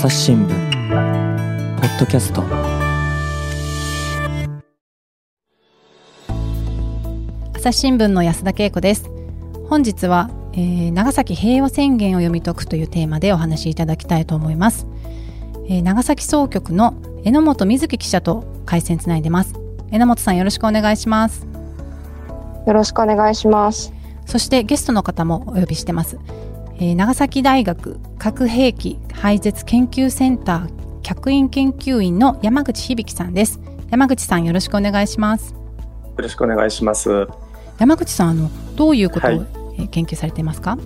朝日新聞。ポッドキャスト。朝日新聞の安田恵子です。本日は、えー、長崎平和宣言を読み解くというテーマでお話しいただきたいと思います、えー、長崎総局の榎本瑞希記者と回線つないでます。榎本さんよろしくお願いします。よろしくお願いします。そしてゲストの方もお呼びしてます、えー、長崎大学核兵器廃絶研究センター客員研究員の山口響さんです。山口さんよろしくお願いします。よろしくお願いします。山口さんあのどういうことを、はい、研究されていますか？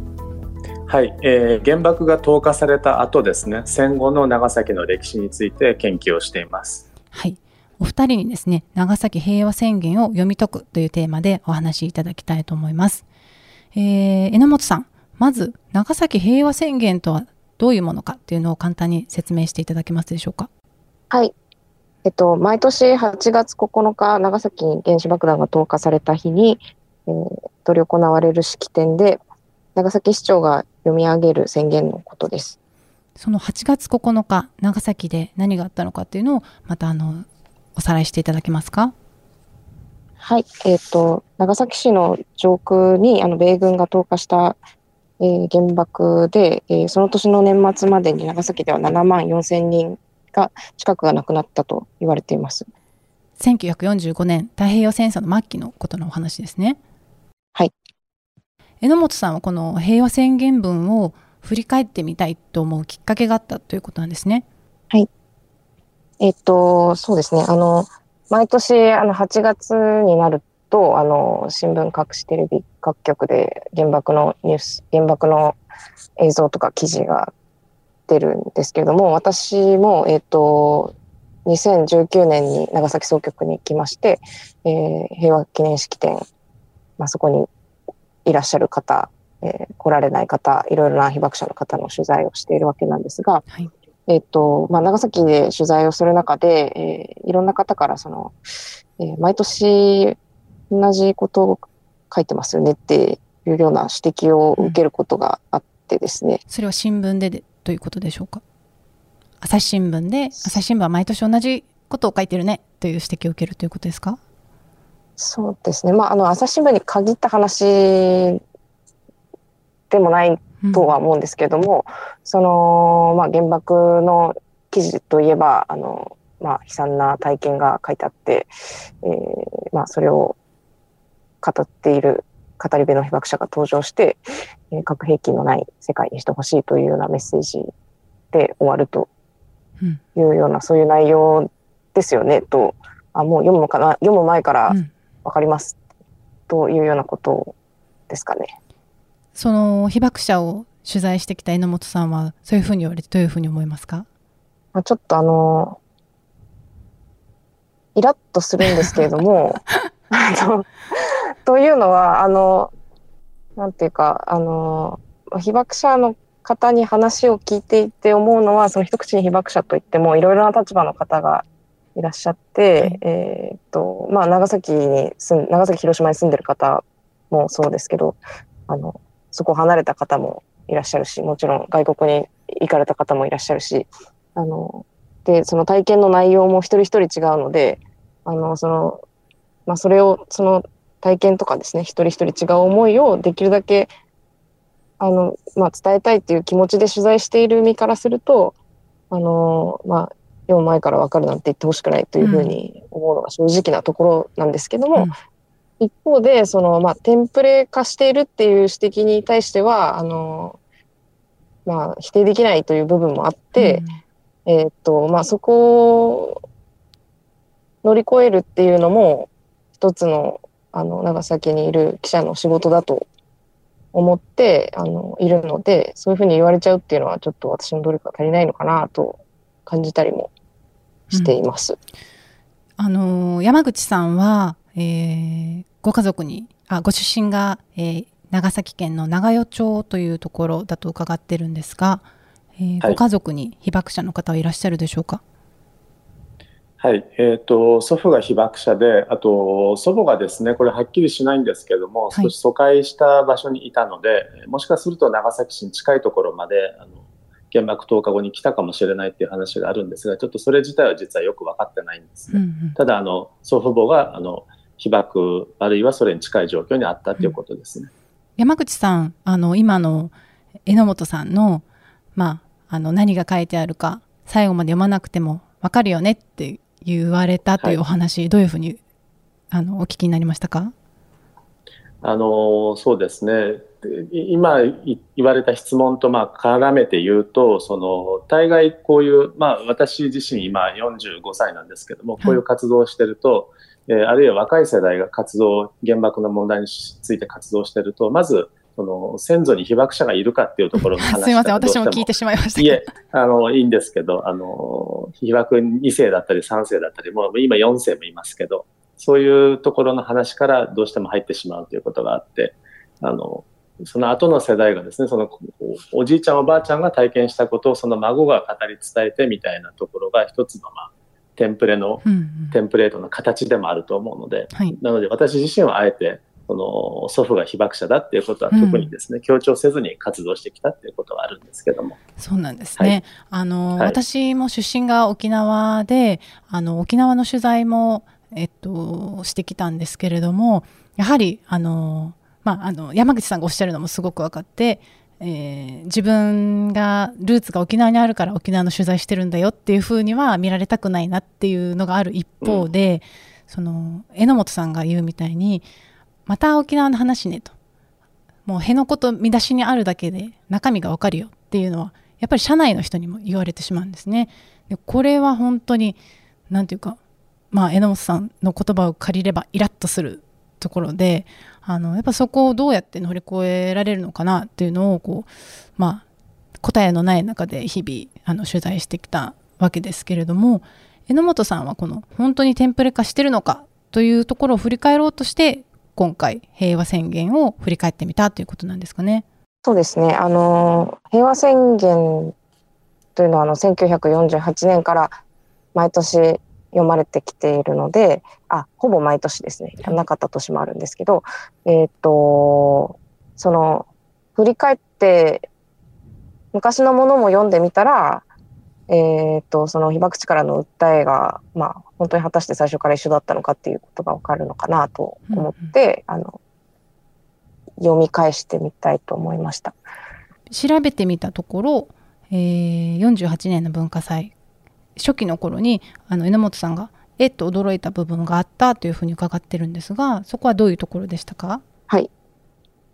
はい、えー、原爆が投下された後ですね。戦後の長崎の歴史について研究をしています。はい。お二人にですね長崎平和宣言を読み解くというテーマでお話しいただきたいと思います。えー、榎本さん、まず長崎平和宣言とはどういうものかっていうのを簡単に説明していただけますでしょうか？はい。えっと、毎年8月9日、長崎に原子爆弾が投下された日に、えー、執り行われる式典で、長崎市長が読み上げる宣言のことです。その8月9日、長崎で何があったのかっていうのを、またあの、おさらいしていただけますか？はい、えっ、ー、と、長崎市の上空にあの米軍が投下した、えー、原爆で、えー、その年の年末までに長崎では7万4千人が近くが亡くなったと言われています。1945年太平洋戦争の末期のことのお話ですね。はい。榎本さんはこの平和宣言文を振り返ってみたいと思うきっかけがあったということなんですね。はい。えっ、ー、と、そうですね。あの、毎年あの8月になるとあの新聞各紙テレビ各局で原爆のニュース原爆の映像とか記事が出るんですけれども私も、えっ、ー、と2019年に長崎総局に行きまして、えー、平和記念式典、まあ、そこにいらっしゃる方、えー、来られない方いろいろな被爆者の方の取材をしているわけなんですが、はい、えっ、と、まあ、長崎で取材をする中で、えー、いろんな方からその、えー、毎年同じことを書いてますよねっていうような指摘を受けることがあってですね。うん、それは新聞ででということでしょうか？朝日新聞で、朝日新聞は毎年同じことを書いてるねという指摘を受けるということですか？そうですね。まあ、あの、朝日新聞に限った話でもないとは思うんですけども、うん、その、まあ、原爆の記事といえば、あの、まあ、悲惨な体験が書いてあって、えー、まあ、それを語っている語り部の被爆者が登場して、えー、核兵器のない世界にしてほしいというようなメッセージで終わるというような、うん、そういう内容ですよねと、あ、もう読むかな、読む前からわかります、というようなことですかね。その被爆者を取材してきた榎本さんはそういうふうに言われてどういうふうに思いますか？ちょっとあのイラッとするんですけれども というのはあのなんていうかあの被爆者の方に話を聞いていて思うのはその一口に被爆者といってもいろいろな立場の方がいらっしゃって、はい、えっとまあ長崎に住ん長崎広島に住んでる方もそうですけどあのそこを離れた方もいらっしゃるし、もちろん外国に行かれた方もいらっしゃるし、あの、で、その体験の内容も一人一人違うので、あの、その、まあ、それを、その体験とかですね、一人一人違う思いをできるだけ、あの、まあ、伝えたいっていう気持ちで取材している身からすると、あの、まあ、読む前から分かるなんて言ってほしくないというふうに思うのが正直なところなんですけども、うん。一方で、その、まあ、テンプレ化しているっていう指摘に対しては、あの、まあ、否定できないという部分もあって、うん、えっと、まあ、そこを乗り越えるっていうのも、一つの、あの、長崎にいる記者の仕事だと思って、あの、いるので、そういうふうに言われちゃうっていうのは、ちょっと私の努力が足りないのかなと感じたりもしています。うん、あの、山口さんは、えー、ご家族にあご出身が、えー、長崎県の長与町というところだと伺ってるんですが、えーはい、ご家族に被爆者の方はいらっしゃるでしょうか？はい、えーと、祖父が被爆者で、あと祖母がですね、これはっきりしないんですけども、少し疎開した場所にいたので、もしかすると長崎市に近いところまであの原爆投下後に来たかもしれないっていう話があるんですが、ちょっとそれ自体は実はよく分かってないんですね。うんうん、ただ、あの、祖父母が、あの、被爆、あるいはそれに近い状況にあったということですね。うん、山口さん、あの、今の榎本さんの、まあ、あの、何が書いてあるか、最後まで読まなくても分かるよねって言われたというお話、はい、どういうふうに、あの、お聞きになりましたか？あの、そうですね。今言われた質問とまあ絡めて言うと、その大概こういう、まあ、私自身今45歳なんですけども、こういう活動をしてると、はい、えー、あるいは若い世代が活動、原爆の問題について活動してると、まず、その先祖に被爆者がいるかっていうところの 話すみません、私も聞いてしまいました。いえ、あの、いいんですけど、あの、被爆2世だったり3世だったり、もう今4世もいますけど、そういうところの話からどうしても入ってしまうということがあって、あの、その後の世代がですね、そのおじいちゃんおばあちゃんが体験したことをその孫が語り伝えてみたいなところが一つのまあテンプレの、うんうん、テンプレートの形でもあると思うので、はい、なので私自身はあえてその祖父が被爆者だっていうことは特にですね、うん、強調せずに活動してきたっていうことはあるんですけども。そうなんですね。はい、あの、はい、私も出身が沖縄で、あの沖縄の取材もえっとしてきたんですけれども、やはりあのまあ、あの山口さんがおっしゃるのもすごく分かって、えー、自分がルーツが沖縄にあるから沖縄の取材してるんだよっていうふうには見られたくないなっていうのがある一方で、うん、その榎本さんが言うみたいにまた沖縄の話ねともう辺のこと見出しにあるだけで中身が分かるよっていうのはやっぱり社内の人にも言われてしまうんですね。でこれは本当に何て言うかまあ榎本さんの言葉を借りればイラッとするところであのやっぱそこをどうやって乗り越えられるのかなっていうのをこうまあ答えのない中で日々あの取材してきたわけですけれども榎本さんはこの本当にテンプレ化してるのかというところを振り返ろうとして今回平和宣言を振り返ってみたということなんですかね。そうですねあの平和宣言というのはあの1948年から毎年読まれてきているので、あ、ほぼ毎年ですね。やなかった年もあるんですけど、えっ、ー、と、その、振り返って、昔のものも読んでみたら、えっ、ー、と、その被爆地からの訴えが、まあ、本当に果たして最初から一緒だったのかっていうことがわかるのかなと思って、うんうん、あの、読み返してみたいと思いました。調べてみたところ、えー、48年の文化祭初期の頃にあの榎本さんがえっと驚いた部分があったというふうに伺ってるんですがそこはどういうところでしたか？はい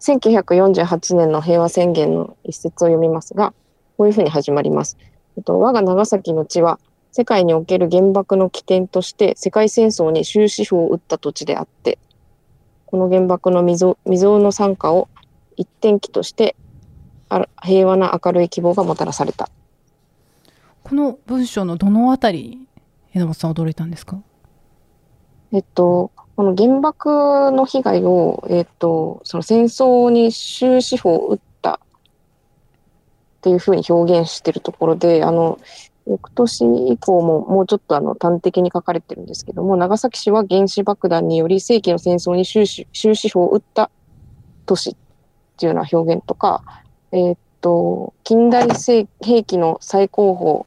1948年の平和宣言の一節を読みますがこういうふうに始まります。えっと、我が長崎の地は世界における原爆の起点として世界戦争に終止符を打った土地であってこの原爆の未曾有の参加を一点機として平和な明るい希望がもたらされた。この文章のどのあたり榎本さん驚いたんですか？えっと、この原爆の被害を、えっと、その戦争に終止符を打ったっていうふうに表現してるところで、あの、翌年以降ももうちょっとあの端的に書かれてるんですけども、長崎市は原子爆弾により世紀の戦争に終止符を打った都市っていうような表現とか、えー、っと、近代兵器の最高峰、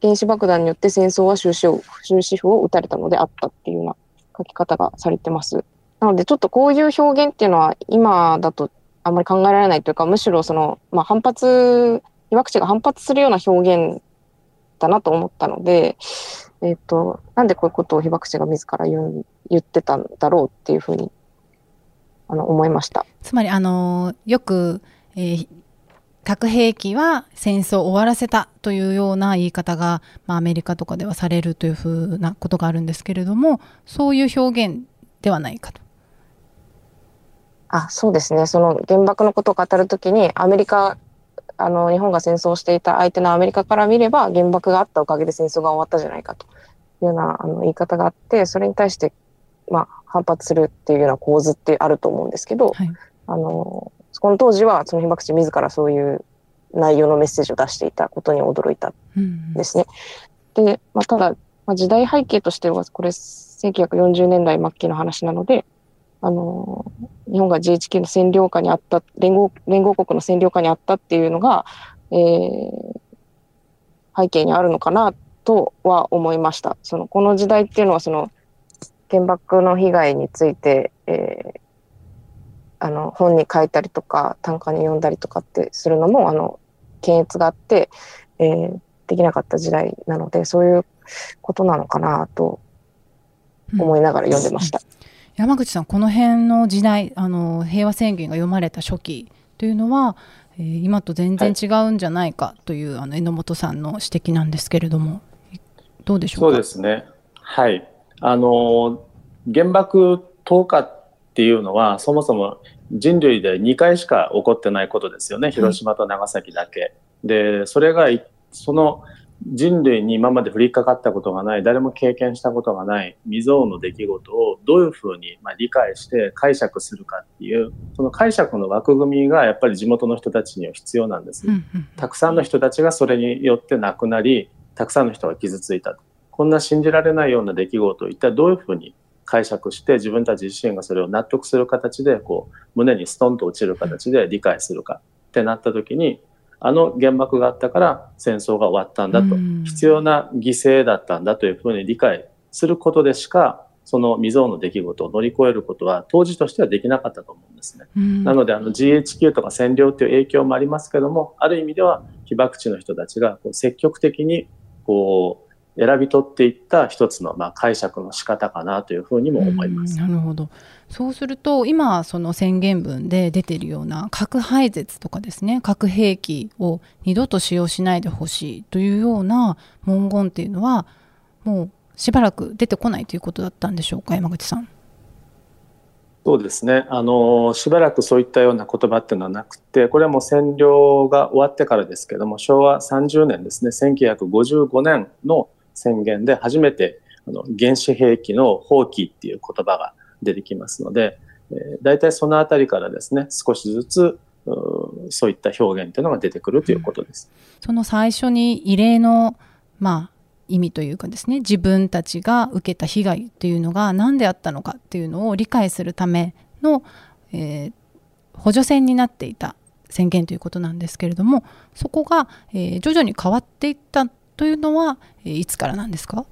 原子爆弾によって戦争は終止終止符を打たれたのであったっていうような書き方がされてます。なのでちょっとこういう表現っていうのは今だとあんまり考えられないというか、むしろその、まあ、反発、被爆地が反発するような表現だなと思ったので、えっ、ー、と、なんでこういうことを被爆地が自ら言う言ってたんだろうっていうふうにあの思いました。つまり、あの、よく、えー、核兵器は戦争を終わらせたというような言い方が、まあ、アメリカとかではされるというふうなことがあるんですけれどもそういう表現ではないかと。あそうですねその原爆のことを語るときにアメリカあの日本が戦争していた相手のアメリカから見れば原爆があったおかげで戦争が終わったじゃないかというようなあの言い方があってそれに対して、まあ、反発するっていうような構図ってあると思うんですけど、はい、あのこの当時はその被爆地自らそういう内容のメッセージを出していたことに驚いたんですね。うん、で、まあ、ただ、まあ、時代背景としてはこれ1940年代末期の話なので、あの日本が GHQ の占領下にあった連合連合国の占領下にあったっていうのが、えー、背景にあるのかなとは思いました。そのこの時代っていうのはその原爆の被害について、えーあの本に書いたりとか短歌に読んだりとかってするのもあの検閲があって、えーできなかった時代なのでそういうことなのかなと思いながら読んでました。山口さんこの辺の時代あの平和宣言が読まれた初期というのは、えー今と全然違うんじゃないかという、あの榎本さんの指摘なんですけれどもどうでしょうか？そうですね。はい。あの、原爆投下っていうのは、そもそも人類で2回しか起こってないことですよね。広島と長崎だけ。で、それがい、その人類に今まで降りかかったことがない、誰も経験したことがない未曾有の出来事をどういうふうにまあ理解して解釈するかっていう、その解釈の枠組みがやっぱり地元の人たちには必要なんですたくさんの人たちがそれによって亡くなり、たくさんの人が傷ついたと。こんな信じられないような出来事を一体どういうふうに解釈して自分たち自身がそれを納得する形でこう胸にストンと落ちる形で理解するかってなった時にあの原爆があったから戦争が終わったんだとうん必要な犠牲だったんだというふうに理解することでしかその未曾有の出来事を乗り越えることは当時としてはできなかったと思うんですね。うんなのであの GHQ とか占領という影響もありますけども、ある意味では被爆地の人たちがこう積極的にこう選び取っていった一つのまあ解釈の仕方かなというふうにも思います。うんなるほどそうすると今その宣言文で出てるような核廃絶とかですね核兵器を二度と使用しないでほしいというような文言っていうのはもうしばらく出てこないということだったんでしょうか山口さん。そうですね。あの、しばらくそういったような言葉っていうのはなくて、これはもう占領が終わってからですけども、昭和30年ですね、1955年の宣言で初めてあの原子兵器の放棄っていう言葉が出てきますので、えー、大体そのあたりからですね、少しずつうそういった表現というのが出てくるということです。その最初に異例の、まあ、意味というかですね自分たちが受けた被害っていうのが何であったのかっていうのを理解するための、えー補助線になっていた宣言ということなんですけれどもそこが、えー徐々に変わっていったというのは、えいつからなんですか？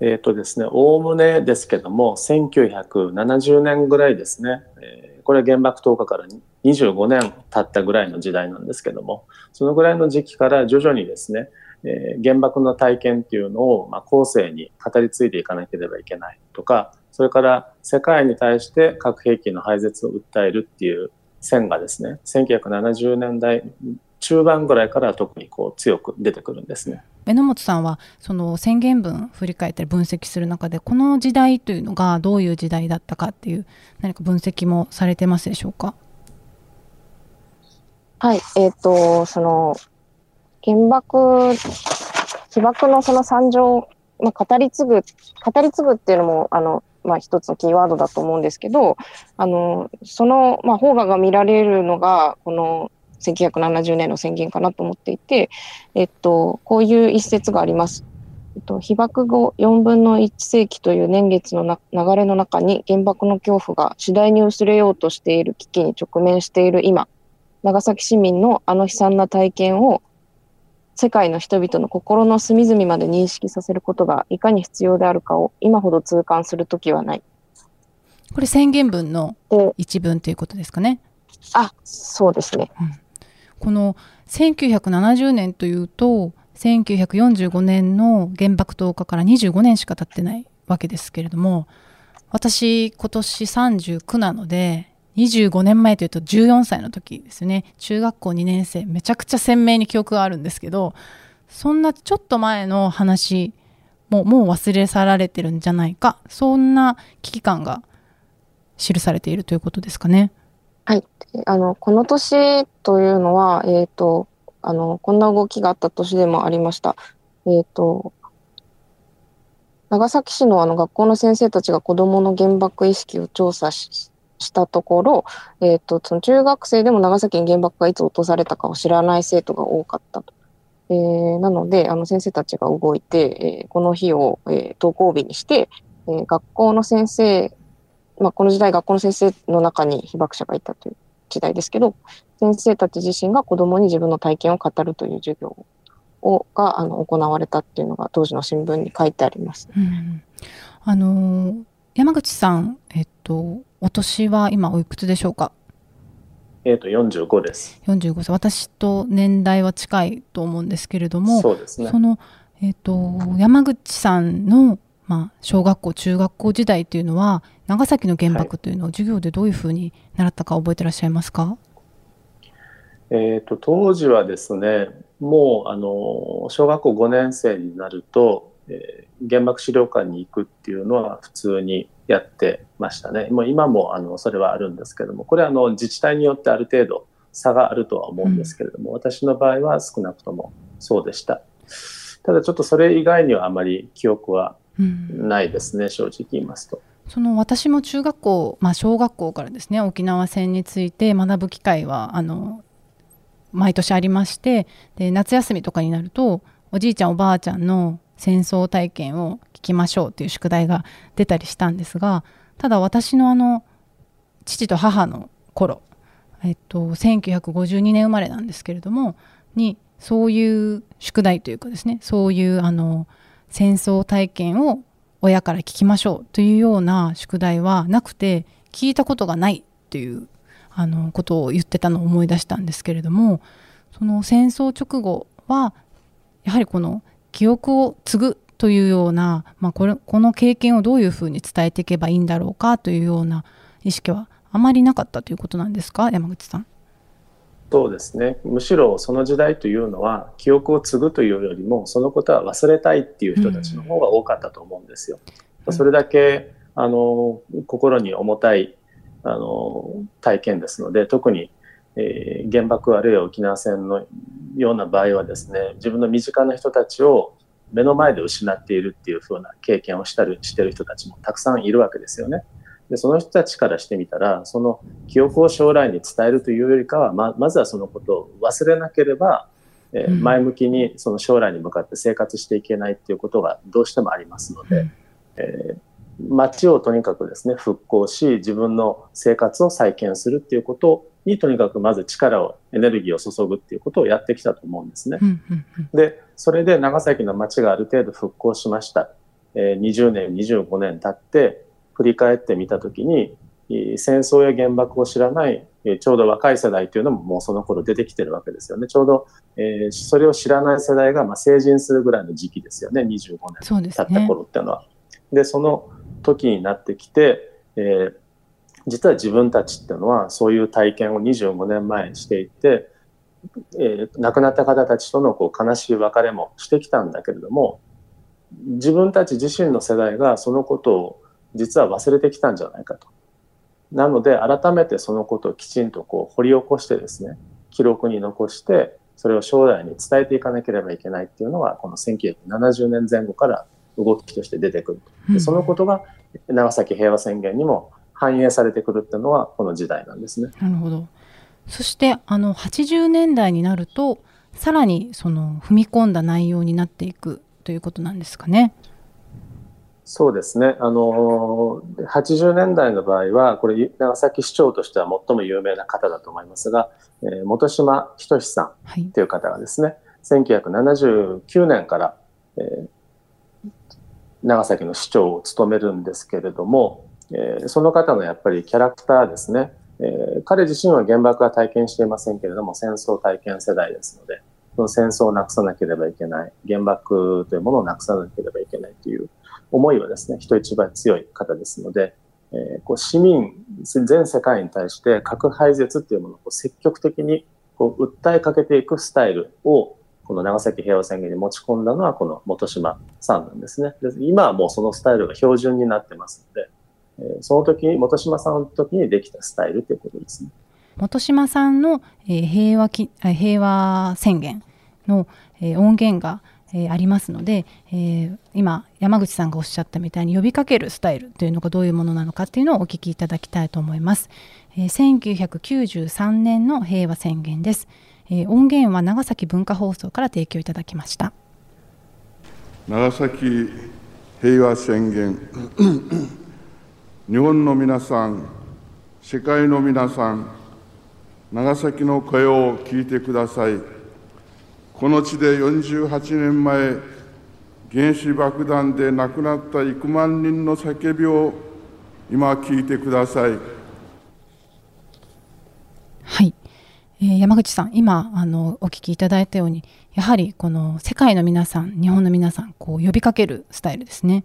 えっ、とですね、おおむねですけども、1970年ぐらいですね、えーこれは原爆投下から25年経ったぐらいの時代なんですけども、そのぐらいの時期から徐々にですね、えー原爆の体験っていうのを、まあ、後世に語り継いでいかなければいけないとか、それから世界に対して核兵器の廃絶を訴えるっていう線がですね、1970年代中盤ぐらいから特にこう強く出てくるんですね。榎本さんはその宣言文振り返ったり分析する中でこの時代というのがどういう時代だったかっていう何か分析もされてますでしょうか？はい、えっ、と、その、原爆、被爆のその惨状、まあ、語り継ぐ、語り継ぐっていうのも、あの、まあ、一つのキーワードだと思うんですけど、あの、その、まあ、邦画が見られるのが、この、1970年の宣言かなと思っていて、えっと、こういう一節があります。えっと、被爆後4分の1世紀という年月のな流れの中に原爆の恐怖が次第に薄れようとしている危機に直面している今、長崎市民のあの悲惨な体験を世界の人々の心の隅々まで認識させることがいかに必要であるかを今ほど痛感するときはない。これ宣言文ので、一文ということですかねあ、そうですね。この1970年というと1945年の原爆投下から25年しか経ってないわけですけれども私今年39なので25年前というと14歳の時ですね中学校2年生めちゃくちゃ鮮明に記憶があるんですけどそんなちょっと前の話ももう忘れ去られてるんじゃないかそんな危機感が記されているということですかね。はいあの、この年というのは、えっ、と、あの、こんな動きがあった年でもありました。えっ、と、長崎市のあの学校の先生たちが子供の原爆意識を調査ししたところ、えっ、と、その中学生でも長崎に原爆がいつ落とされたかを知らない生徒が多かったと。えーなので、あの先生たちが動いて、えーこの日を、えー登校日にして、えー学校の先生、まあ、この時代学校の先生の中に被爆者がいたという時代ですけど、先生たち自身が子供に自分の体験を語るという授業をがあの行われたっていうのが当時の新聞に書いてあります。うん、あの山口さん、えっと、お年は今おいくつでしょうか？えっ、と、45です。45歳私と年代は近いと思うんですけれどもそうですねそ。の、えっと山口さんの、まあ、小学校中学校時代というのは長崎の原爆というのを授業でどういうふうに習ったか覚えてらっしゃいますか、えっ、と、当時はですね、もう、あの、小学校5年生になると、えー原爆資料館に行くっていうのは普通にやってましたね。もう今も、あの、それはあるんですけども、これは、あの、自治体によってある程度差があるとは思うんですけれども、私の場合は少なくともそうでした。ただちょっとそれ以外にはあまり記憶はうんないですね、正直言いますと。その私も中学校、まあ、小学校からですね沖縄戦について学ぶ機会はあの毎年ありましてで夏休みとかになるとおじいちゃんおばあちゃんの戦争体験を聞きましょうっていう宿題が出たりしたんですがただ私のあの父と母の頃、えっと、1952年生まれなんですけれどもにそういう宿題というかですねそういうあの戦争体験を親から聞きましょうというような宿題はなくて聞いたことがないというあのことを言ってたのを思い出したんですけれどもその戦争直後はやはりこの記憶を継ぐというような、まあ、これこの経験をどういうふうに伝えていけばいいんだろうかというような意識はあまりなかったということなんですか？山口さん。そうですね。むしろその時代というのは記憶を継ぐというよりもそのことは忘れたいっていう人たちの方が多かったと思うんですよ。うんそれだけあの心に重たいあの体験ですので特に、えー原爆あるいは沖縄戦のような場合はですね自分の身近な人たちを目の前で失っているっていう風な経験をしたりしてる人たちもたくさんいるわけですよね。でその人たちからしてみたらその記憶を将来に伝えるというよりかはままずはそのことを忘れなければ、えーうん前向きにその将来に向かって生活していけないっていうことがどうしてもありますので、うんえー街をとにかくですね復興し自分の生活を再建するっていうことにとにかくまず力をエネルギーを注ぐっていうことをやってきたと思うんですね。で、それで長崎の町がある程度復興しました。えー20年、25年経って、振り返ってみたときに、えー戦争や原爆を知らない、えーちょうど若い世代というのももうその頃出てきてるわけですよね。ちょうど、えーそれを知らない世代がまあ成人するぐらいの時期ですよね。25そうです年経ったね。頃っていうのは。で、その時になってきて、えー実は自分たちっていうのはそういう体験を25年前にしていて、えー亡くなった方たちとのこう悲しい別れもしてきたんだけれども自分たち自身の世代がそのことを実は忘れてきたんじゃないかと。なので改めてそのことをきちんとこう掘り起こしてですね記録に残してそれを将来に伝えていかなければいけないっていうのがこの1970年前後から動きとして出てくると。でそのことが長崎平和宣言にも反映されてくるっていうのはこの時代なんですね。なるほど。そしてあの80年代になるとさらにその踏み込んだ内容になっていくということなんですかね。そうですね。あの、80年代の場合は、これ、長崎市長としては最も有名な方だと思いますが、えー本島仁さんはい。という方がですね、1979年から、えー長崎の市長を務めるんですけれども、えーその方のやっぱりキャラクターですね、えー彼自身は原爆は体験していませんけれども、戦争体験世代ですので、その戦争をなくさなければいけない、原爆というものをなくさなければいけないという思いはですね、人一倍強い方ですので、えーこう市民、全世界に対して核廃絶っていうものをこう積極的にこう訴えかけていくスタイルをこの長崎平和宣言に持ち込んだのはこの本島さんなんですね。で今はもうそのスタイルが標準になってますので、えーその時に、本島さんの時にできたスタイルということですね。本島さんの、えー平和き平和宣言の、えー音源が、えーありますので、えー今山口さんがおっしゃったみたいに呼びかけるスタイルというのがどういうものなのかっていうのをお聞きいただきたいと思います。えー1993年の平和宣言です。えー音源は長崎文化放送から提供いただきました。長崎平和宣言日本の皆さん世界の皆さん長崎の声を聞いてくださいこの地で48年前、原子爆弾で亡くなった幾万人の叫びを今聞いてください。はい、えー、山口さん今あのお聞きいただいたようにやはりこの世界の皆さん日本の皆さんこう呼びかけるスタイルですね。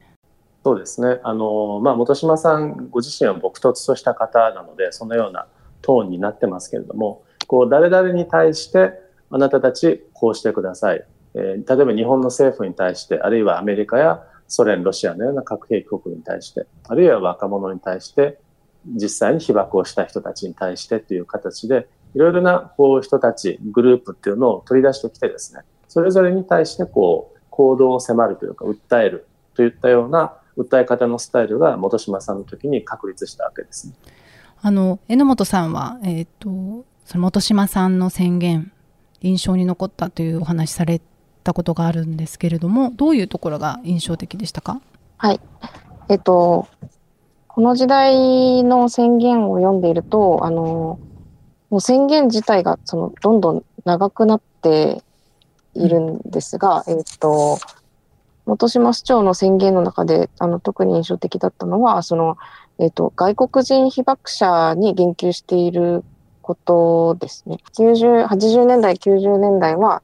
そうですねあの、まあ、本島さんご自身は朴突とした方なのでそのようなトーンになってますけれどもこう誰々に対してあなたたちこうしてください、えー、例えば日本の政府に対してあるいはアメリカやソ連ロシアのような核兵器国に対してあるいは若者に対して実際に被爆をした人たちに対してという形でいろいろなこう人たちグループっていうのを取り出してきてですねそれぞれに対してこう行動を迫るというか訴えるといったような訴え方のスタイルが本島さんの時に確立したわけですね。あの榎本さんは、えーと、その本島さんの宣言印象に残ったというお話されたことがあるんですけれどもどういうところが印象的でしたか？はい。えっ、とこの時代の宣言を読んでいるとあのもう宣言自体がそのどんどん長くなっているんですが、うん、えっ、と本島市長の宣言の中であの特に印象的だったのはその、えーと、外国人被爆者に言及していることですね。90 80年代90年代は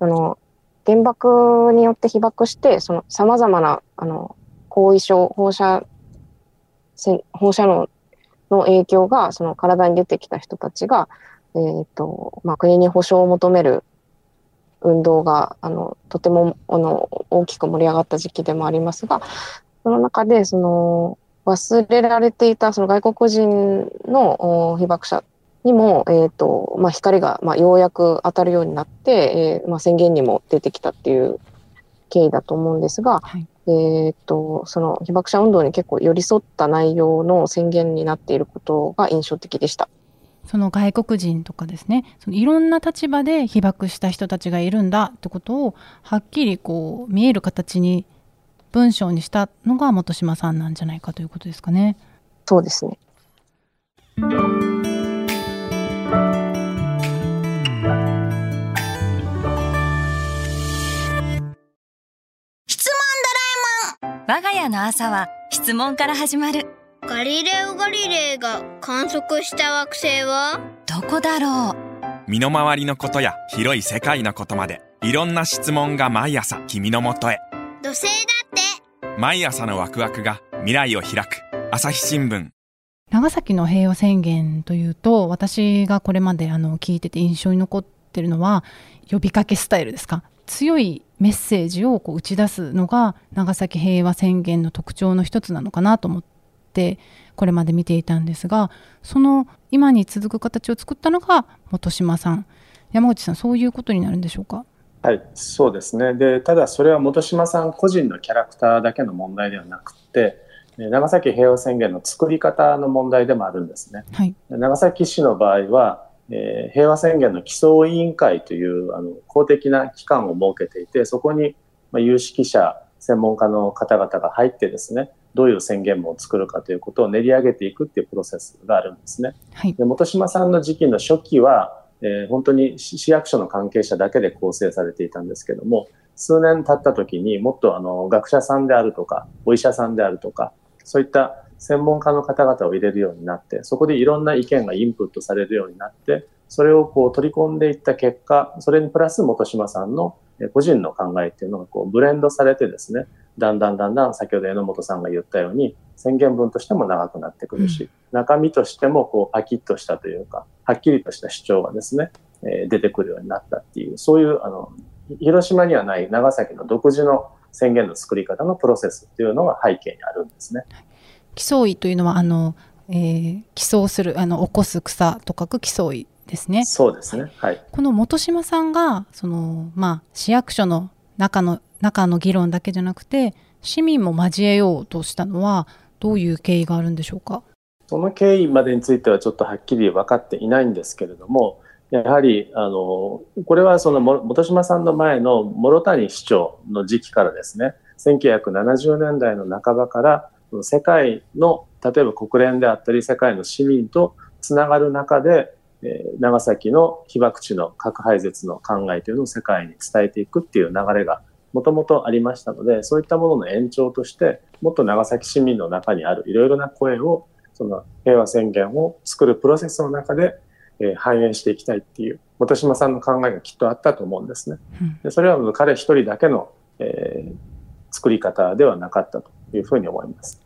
あの原爆によって被爆してその様々なあの後遺症放射放射能の影響がその体に出てきた人たちが、えーとまあ、国に保障を求める運動があのとてもあの大きく盛り上がった時期でもありますがその中でその忘れられていたその外国人の被爆者にも、えーとまあ、光が、まあ、ようやく当たるようになって、えーまあ、宣言にも出てきたっていう経緯だと思うんですが、はい、えーとその被爆者運動に結構寄り添った内容の宣言になっていることが印象的でした。その外国人とかですねそのいろんな立場で被爆した人たちがいるんだってことをはっきりこう見える形に文章にしたのが本島さんなんじゃないかということですかね。そうですね我が家の朝は質問から始まる。ガリレオ・ガリレイが観測した惑星は？どこだろう？身の回りのことや広い世界のことまでいろんな質問が毎朝君のもとへ。土星だって。毎朝のワクワクが未来を開く。朝日新聞。長崎の平和宣言というと私がこれまであの聞いてて印象に残ってるのは呼びかけスタイルですか？強いメッセージをこう打ち出すのが長崎平和宣言の特徴の一つなのかなと思ってこれまで見ていたんですがその今に続く形を作ったのが本島さん。山口さんそういうことになるんでしょうか？はい、そうですね。でただそれは本島さん個人のキャラクターだけの問題ではなくて長崎平和宣言の作り方の問題でもあるんですね。はい、長崎市の場合は、えー、平和宣言の起草委員会というあの公的な機関を設けていてそこに、まあ、有識者専門家の方々が入ってですねどういう宣言文を作るかということを練り上げていくっていうプロセスがあるんですね。はい、で本島さんの時期の初期は、えー、本当に市役所の関係者だけで構成されていたんですけども、数年経った時にもっとあの学者さんであるとか、お医者さんであるとか、そういった専門家の方々を入れるようになって、そこでいろんな意見がインプットされるようになって、それをこう取り込んでいった結果、それにプラス本島さんの個人の考えっていうのがこうブレンドされてですね、だんだんだんだん先ほど榎本さんが言ったように宣言文としても長くなってくるし、うん、中身としてもこうパキッとしたというかはっきりとした主張がですね、えー、出てくるようになったっていうそういうあの広島にはない長崎の独自の宣言の作り方のプロセスっていうのが背景にあるんですね。起草医というのはあの、えー、起草するあの起こす草と書く起草医ですね。そうですね。はい。この本島さんがそのまあ市役所の中の中の議論だけじゃなくて市民も交えようとしたのはどういう経緯があるんでしょうか？その経緯までについてはちょっとはっきり分かっていないんですけれどもやはりあのこれはその本島さんの前の諸谷市長の時期からですね1970年代の半ばから世界の例えば国連であったり世界の市民とつながる中でえー、長崎の被爆地の核廃絶の考えというのを世界に伝えていくっていう流れがもともとありましたので、そういったものの延長として、もっと長崎市民の中にあるいろいろな声を、その平和宣言を作るプロセスの中で、えー、反映していきたいっていう、本島さんの考えがきっとあったと思うんですね。でそれは彼一人だけの、えー、作り方ではなかったというふうに思います。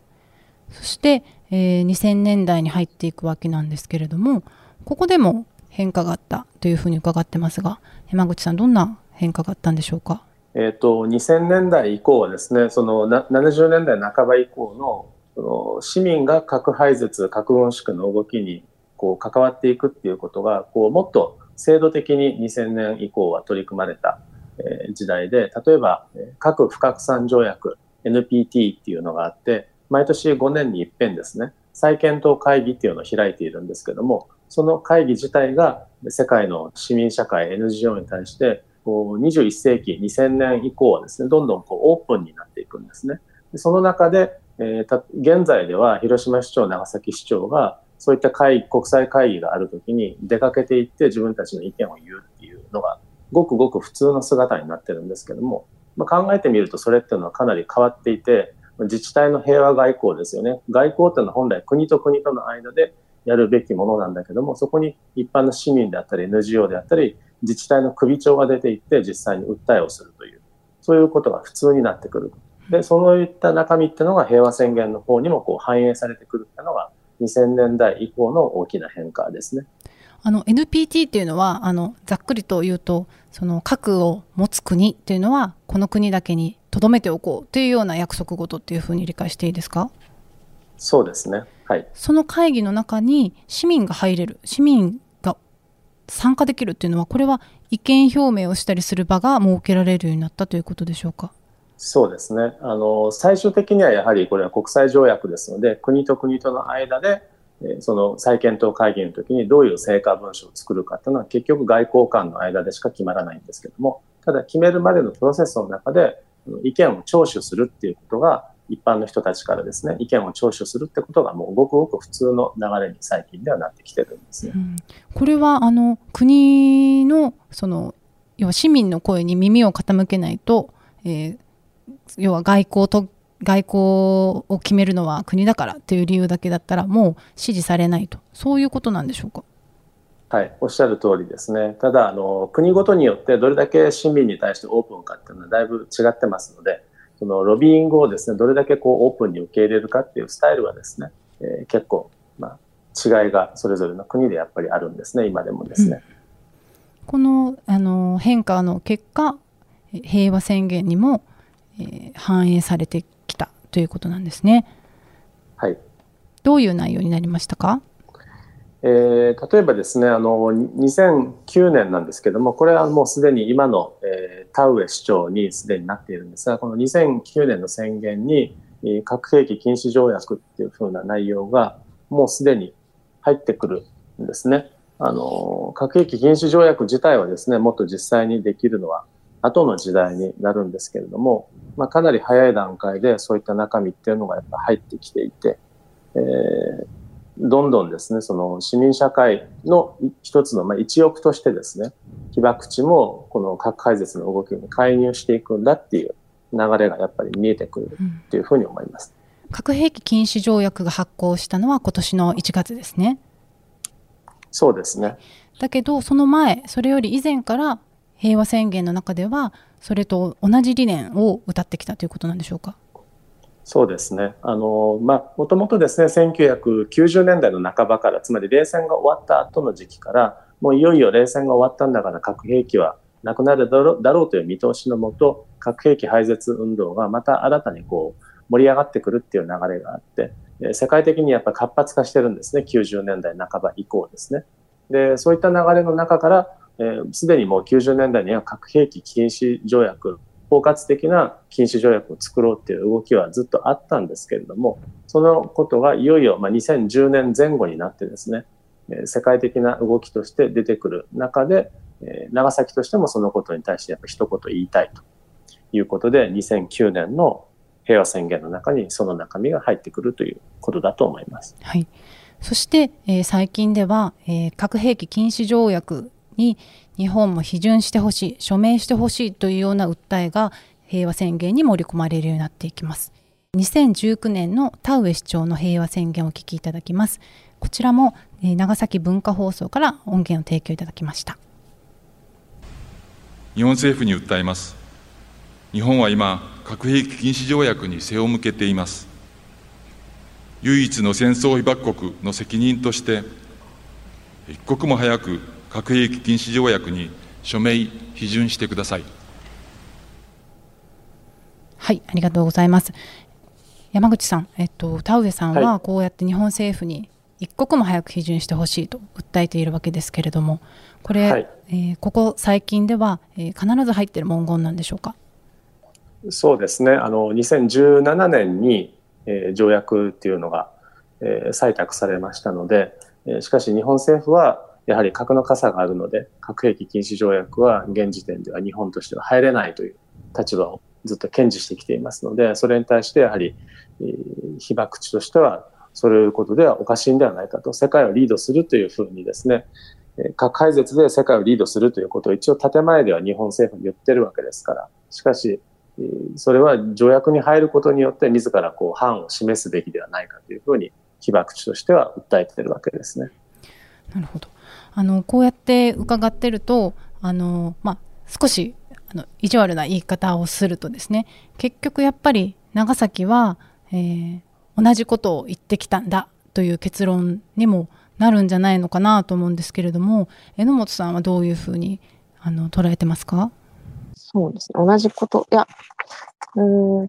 そして、えー、2000年代に入っていくわけなんですけれども、ここでも変化があったというふうに伺ってますが、山口さん、どんな変化があったんでしょうか？えーと、2000年代以降はですねそのな70年代半ば以降のその市民が核廃絶核軍縮の動きにこう関わっていくっていうことがこうもっと制度的に2000年以降は取り組まれた、えー、時代で例えば核不拡散条約 NPT っていうのがあって毎年5年に一遍ですね再検討会議っていうのを開いているんですけどもその会議自体が世界の市民社会 NGO に対してこう21世紀2000年以降はですねどんどんこうオープンになっていくんですね。でその中で、えー、現在では広島市長長崎市長がそういった会議国際会議があるときに出かけていって自分たちの意見を言うっていうのがごくごく普通の姿になってるんですけども、まあ、考えてみるとそれっていうのはかなり変わっていて自治体の平和外交ですよね外交っていうのは本来国と国との間でやるべきものなんだけどもそこに一般の市民であったり NGO であったり自治体の首長が出ていって実際に訴えをするという、そういうことが普通になってくる。で、そういった中身っていうのが平和宣言の方にもこう反映されてくるっていうのが2000年代以降の大きな変化ですね。あの NPT っていうのはあのざっくりと言うとその核を持つ国っていうのはこの国だけに留めておこうというような約束事っていうふうに理解していいですか？そうですね、はい、その会議の中に市民が入れる市民参加できるっていうのはこれは意見表明をしたりする場が設けられるようになったということでしょうか？そうですね。あの最終的にはやはりこれは国際条約ですので国と国との間でその再検討会議の時にどういう成果文書を作るかというのは結局外交官の間でしか決まらないんですけどもただ決めるまでのプロセスの中で意見を聴取するっていうことが一般の人たちからですね意見を聴取するってことがもうごくごく普通の流れに最近ではなってきてるんですね。うん、これはあの国のその要は市民の声に耳を傾けないと、えー、要は外交と外交を決めるのは国だからという理由だけだったらもう支持されないとそういうことなんでしょうか？はい、おっしゃる通りですね。ただあの国ごとによってどれだけ市民に対してオープンかっていうのはだいぶ違ってますので。そのロビーングをですね、どれだけこうオープンに受け入れるかっていうスタイルはですね、えー、結構、まあ、違いがそれぞれの国でやっぱりあるんですね、今でもですね。うん、このあの変化の結果、平和宣言にも、えー、反映されてということなんですね。はい。どういう内容になりましたか？えー、例えばですねあの2009年なんですけどもこれはもうすでに今の、えー、田上市長にすでになっているんですがこの2009年の宣言に核兵器禁止条約っていうふうな内容がもうすでに入ってくるんですね。あの核兵器禁止条約自体はですねもっと実際にできるのは後の時代になるんですけれども、まあ、かなり早い段階でそういった中身っていうのがやっぱ入ってきていて、えーどんどんですね、その市民社会の一つの、まあ、一翼としてですね、被爆地もこの核廃絶の動きに介入していくんだっていう流れがやっぱり見えてくるっていうふうに思います。うん、核兵器禁止条約が発効したのは今年の1月ですね。そうですね。だけど、その前、それより以前から平和宣言の中では、それと同じ理念を歌ってきたということなんでしょうか？そうですね。あの、まあ、もともとですね、1990年代の半ばから、つまり冷戦が終わった後の時期から、もういよいよ冷戦が終わったんだから核兵器はなくなるだろうだろうという見通しのもと、核兵器廃絶運動がまた新たにこう盛り上がってくるっていう流れがあって、世界的にやっぱ活発化してるんですね、90年代半ば以降ですね。で、そういった流れの中から、す、えー、で、にもう90年代には核兵器禁止条約包括的な禁止条約を作ろうっていう動きはずっとあったんですけれども、そのことがいよいよま2010年前後になってですね、世界的な動きとして出てくる中で、長崎としてもそのことに対してやっぱ一言言いたいということで、2009年の平和宣言の中にその中身が入ってくるということだと思います。はい。そして、えー最近では、えー核兵器禁止条約に日本も批准してほしい署名してほしいというような訴えが平和宣言に盛り込まれるようになっていきます。2019年の田上市長の平和宣言をお聞きいただきます。こちらも、え長崎文化放送から音源を提供いただきました。日本政府に訴えます。日本は今核兵器禁止条約に背を向けています。唯一の戦争被爆国の責任として一刻も早く核兵器禁止条約に署名批准してください。はいありがとうございます。山口さん、えっと、田上さんははこうやって日本政府に一刻も早く批准してほしいと訴えているわけですけれどもこれ、はい。えーここ最近では、えー必ず入っている文言なんでしょうか？そうですね。あの2017年に、えー条約っていうのが、えー採択されましたので、えーしかし日本政府はやはり核の傘があるので、核兵器禁止条約は現時点では日本としては入れないという立場をずっと堅持してきていますので、それに対してやはり、被爆地としてはそういうことではおかしいんではないかと、世界をリードするというふうにですね、核廃絶で世界をリードするということを一応建前では日本政府に言ってるわけですから、しかし、それは条約に入ることによって自らこう範を示すべきではないかというふうに被爆地としては訴えているわけですね。なるほどあのこうやって伺ってるとあの、まあ、少しあの意地悪な言い方をするとですね結局やっぱり長崎は、えー同じことを言ってきたんだという結論にもなるんじゃないのかなと思うんですけれども榎本さんはどういうふうにあの捉えてますか？そうですね。同じこと。いや、うーん、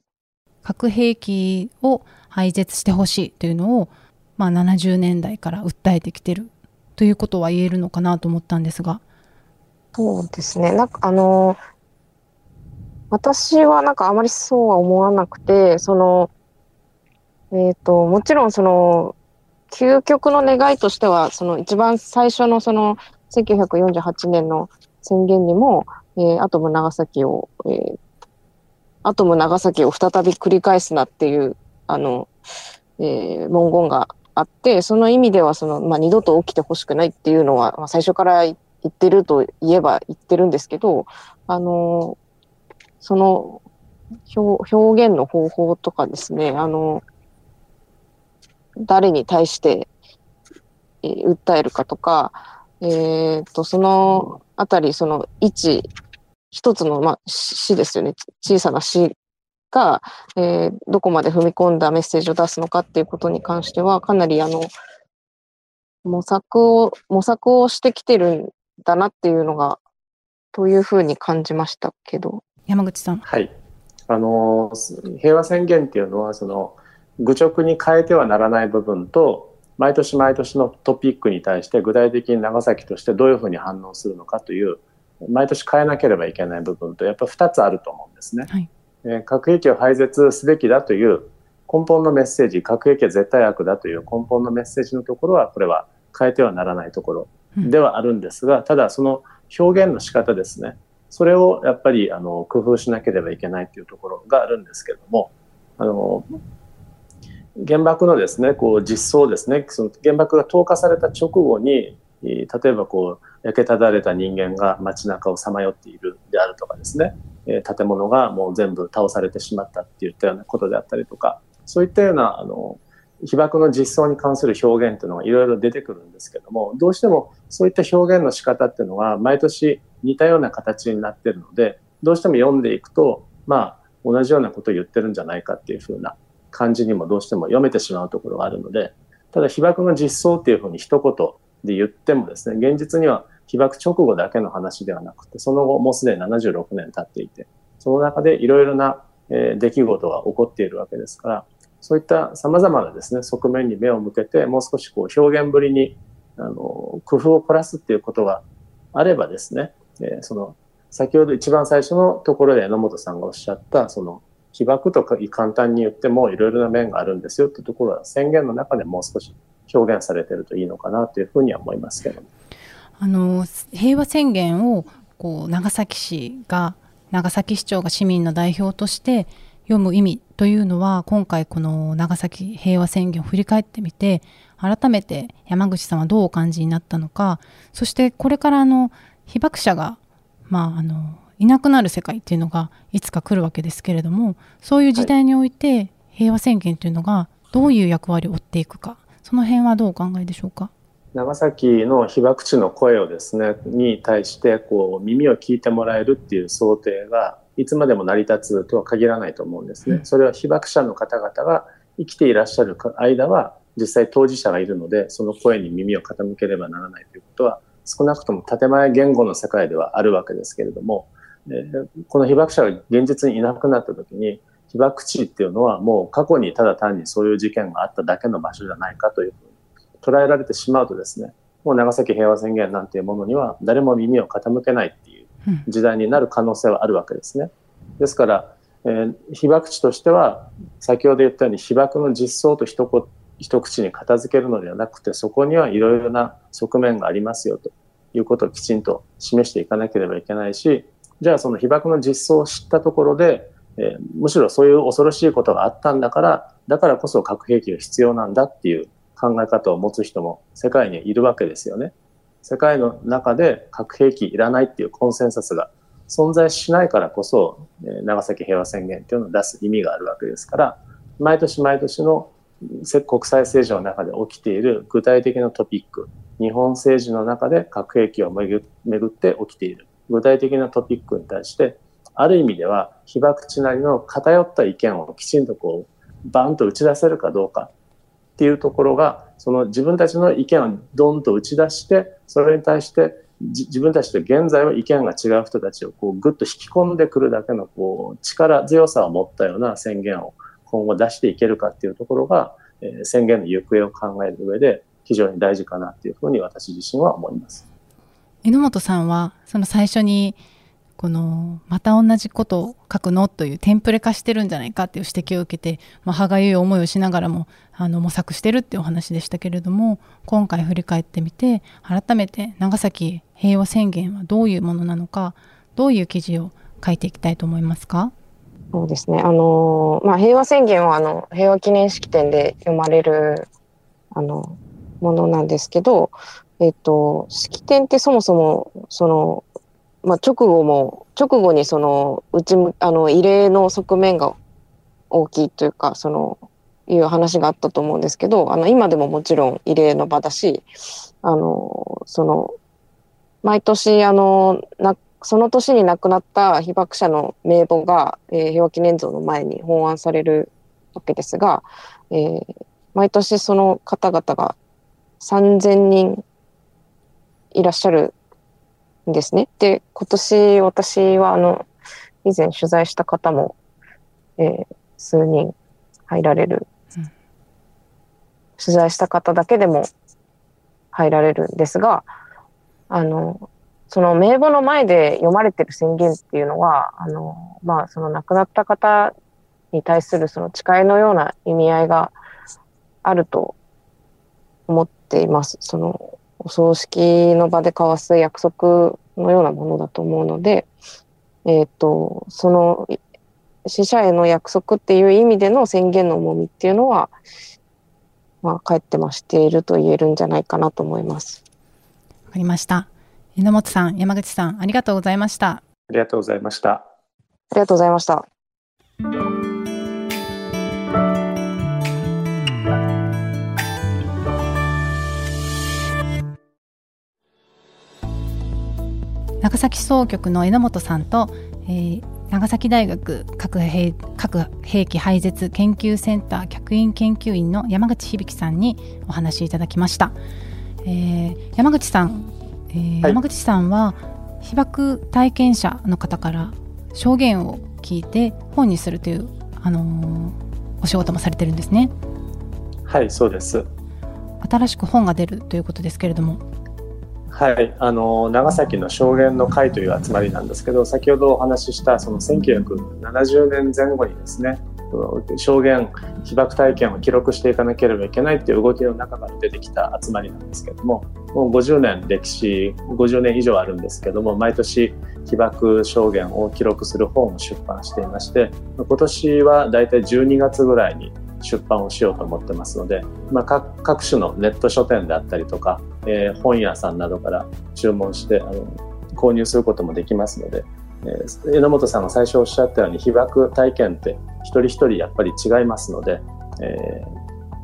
核兵器を廃絶してほしいというのを、まあ、70年代から訴えてきてるということは言えるのかなと思ったんですが。そうですね。なんかあの、私はなんかあまりそうは思わなくて、その、えっ、と、もちろんその、究極の願いとしては、その一番最初のその、1948年の宣言にも、えーアトム長崎を、えーアトム長崎を再び繰り返すなっていう、あの、えー文言があって、その意味では、その、まあ、二度と起きてほしくないっていうのは、まあ、最初から言ってると言えば言ってるんですけど、あの、その表現の方法とかですね、あの、誰に対して、えー訴えるかとか、えっと、そのあたり、その一、一つの、まあ、詩ですよね。小さな詩が、えーどこまで踏み込んだメッセージを出すのかっていうことに関しては、かなりあの、模索を、模索をしてきてるんだなっていうのが、というふうに感じましたけど。山口さん。はい。あの、平和宣言っていうのは、その、愚直に変えてはならない部分と、毎年毎年のトピックに対して具体的に長崎としてどういうふうに反応するのかという、毎年変えなければいけない部分と、やっぱり2つあると思うんですね。はいえー核兵器を廃絶すべきだという根本のメッセージ、核兵器は絶対悪だという根本のメッセージのところは、これは変えてはならないところではあるんですが、ただその表現の仕方ですね。それをやっぱりあの工夫しなければいけないというところがあるんですけれども、あの原爆のですね、こう実装ですね、その原爆が投下された直後に、えー例えばこう焼けただれた人間が街中をさまよっているであるとかですね、え建物がもう全部倒されてしまったっていったようなことであったりとか、そういったようなあの被爆の実装に関する表現というのがいろいろ出てくるんですけども、どうしてもそういった表現の仕方っていうのは毎年似たような形になってるので、どうしても読んでいくと、まあ同じようなことを言ってるんじゃないかっていうふうな感じにもどうしても読めてしまうところがあるので、ただ被爆の実装っていうふうに一言で言ってもですね、現実には被爆直後だけの話ではなくて、その後もうすでに76年経っていて、その中でいろいろな、え出来事が起こっているわけですから、そういった様々なですね、側面に目を向けて、もう少しこう表現ぶりに、あの、工夫を凝らすっていうことがあればですね、えーその、先ほど一番最初のところで榎本さんがおっしゃった、その、被爆とか簡単に言ってもいろいろな面があるんですよってところは宣言の中でもう少し表現されてるといいのかなというふうには思いますけども。あの平和宣言をこう長崎市が長崎市長が市民の代表として読む意味というのは今回この長崎平和宣言を振り返ってみて改めて山口さんはどうお感じになったのかそしてこれからあの被爆者が、まあ、あのいなくなる世界っていうのがいつか来るわけですけれどもそういう時代において平和宣言というのがどういう役割を負っていくかその辺はどうお考えでしょうか？長崎の被爆地の声をですねに対してこう耳を聞いてもらえるっていう想定がいつまでも成り立つとは限らないと思うんですね。それは被爆者の方々が生きていらっしゃる間は実際当事者がいるのでその声に耳を傾ければならないということは少なくとも建前言語の世界ではあるわけですけれども、この被爆者が現実にいなくなった時に被爆地っていうのはもう過去にただ単にそういう事件があっただけの場所じゃないかという捉えられてしまうとですねもう長崎平和宣言なんていうものには誰も耳を傾けないっていう時代になる可能性はあるわけですね。ですから、えー、被爆地としては先ほど言ったように被爆の実相と一一口に片付けるのではなくてそこにはいろいろな側面がありますよということをきちんと示していかなければいけないしじゃあその被爆の実相を知ったところで、えー、むしろそういう恐ろしいことがあったんだからだからこそ核兵器が必要なんだっていう考え方を持つ人も世界にいるわけですよね。世界の中で核兵器いらないっていうコンセンサスが存在しないからこそ、え長崎平和宣言っていうのを出す意味があるわけですから、毎年毎年の国際政治の中で起きている具体的なトピック、日本政治の中で核兵器をめぐって起きている具体的なトピックに対して、ある意味では被爆地なりの偏った意見をきちんとこう、バンと打ち出せるかどうかっていうところが、その自分たちの意見をドンと打ち出して、それに対して自分たちと現在は意見が違う人たちをこうぐっと引き込んでくるだけのこう力強さを持ったような宣言を今後出していけるかっていうところが、えー、宣言の行方を考える上で非常に大事かなっていうふうに私自身は思います。榎本さんはその最初にこのまた同じことを書くの？というテンプレ化してるんじゃないかっていう指摘を受けて、まあ、歯がゆい思いをしながらもあの模索してるっていうお話でしたけれども今回振り返ってみて改めて長崎平和宣言はどういうものなのかどういう記事を書いていきたいと思いますか？そうですね。あの、まあ、平和宣言はあの平和記念式典で読まれるあのものなんですけど、えっと、式典ってそもそもそのまあ、直後も、直後にその、うち、あの、異例の側面が大きいというか、その、いう話があったと思うんですけど、あの、今でももちろん異例の場だし、あの、その、毎年、あの、な、その年に亡くなった被爆者の名簿が、えー、平和記念像の前に本案されるわけですが、えー、毎年その方々が3000人いらっしゃるですね。で、今年私はあの、以前取材した方も、えー、数人入られる、取材した方だけでも入られるんですが、あの、その名簿の前で読まれてる宣言っていうのは、あの、まあ、その亡くなった方に対するその誓いのような意味合いがあると思っています。その、お葬式の場で交わす約束のようなものだと思うので、えっ、ー、と、その死者への約束っていう意味での宣言の重みっていうのは、まあ、かえって増していると言えるんじゃないかなと思います。わかりました。榎本さん、山口さん、ありがとうございました。ありがとうございました。ありがとうございました。長崎総局の榎本さんと、えー、長崎大学核兵核兵器廃絶研究センター客員研究員の山口響さんにお話しいただきました、えー、山口さん、えーはい、山口さんは被爆体験者の方から証言を聞いて本にするという、あのー、お仕事もされてるんですね。はいそうです。新しく本が出るということですけれどもはい、あの長崎の証言の会という集まりなんですけど先ほどお話ししたその1970年前後にですね証言被爆体験を記録していかなければいけないっていう動きの中から出てきた集まりなんですけどももう50年歴史50年以上あるんですけども毎年被爆証言を記録する本を出版していまして今年はだいたい12月ぐらいに出版をしようと思ってますので、まあ、各各種のネット書店であったりとか、えー、本屋さんなどから注文してあの購入することもできますので、えー、榎本さんが最初おっしゃったように被爆体験って一人一人やっぱり違いますので、え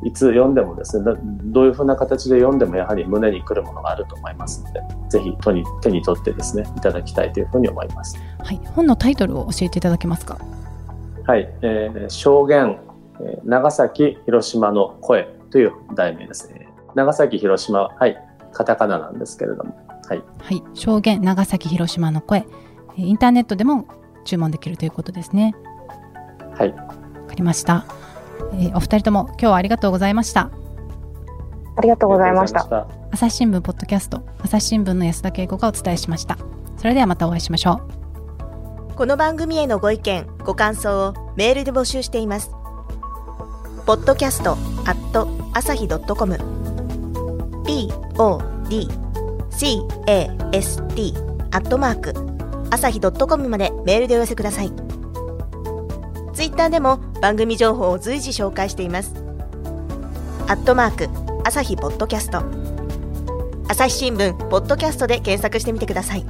ー、いつ読んでもですねどういうふうな形で読んでもやはり胸にくるものがあると思いますのでぜひ手に手に取ってですねいただきたいというふうに思います。はい、本のタイトルを教えていただけますか？はい、えー、証言長崎広島の声という題名ですね。長崎広島はい、カタカナなんですけれども、はい。はい、証言長崎広島の声、インターネットでも注文できるということですね。はい。わかりました。えー、お二人とも今日はありがとうございました。ありがとうございました。朝日新聞ポッドキャスト、朝日新聞の安田恵子がお伝えしました。それではまたお会いしましょう。この番組へのご意見、ご感想をメールで募集しています。ポッドキャストアット朝日ドットコム podcast アットマーク朝日ドットコムまでメールでお寄せください。ツイッターでも番組情報を随時紹介しています。アットマーク朝日ポッドキャスト朝日新聞ポッドキャストで検索してみてください。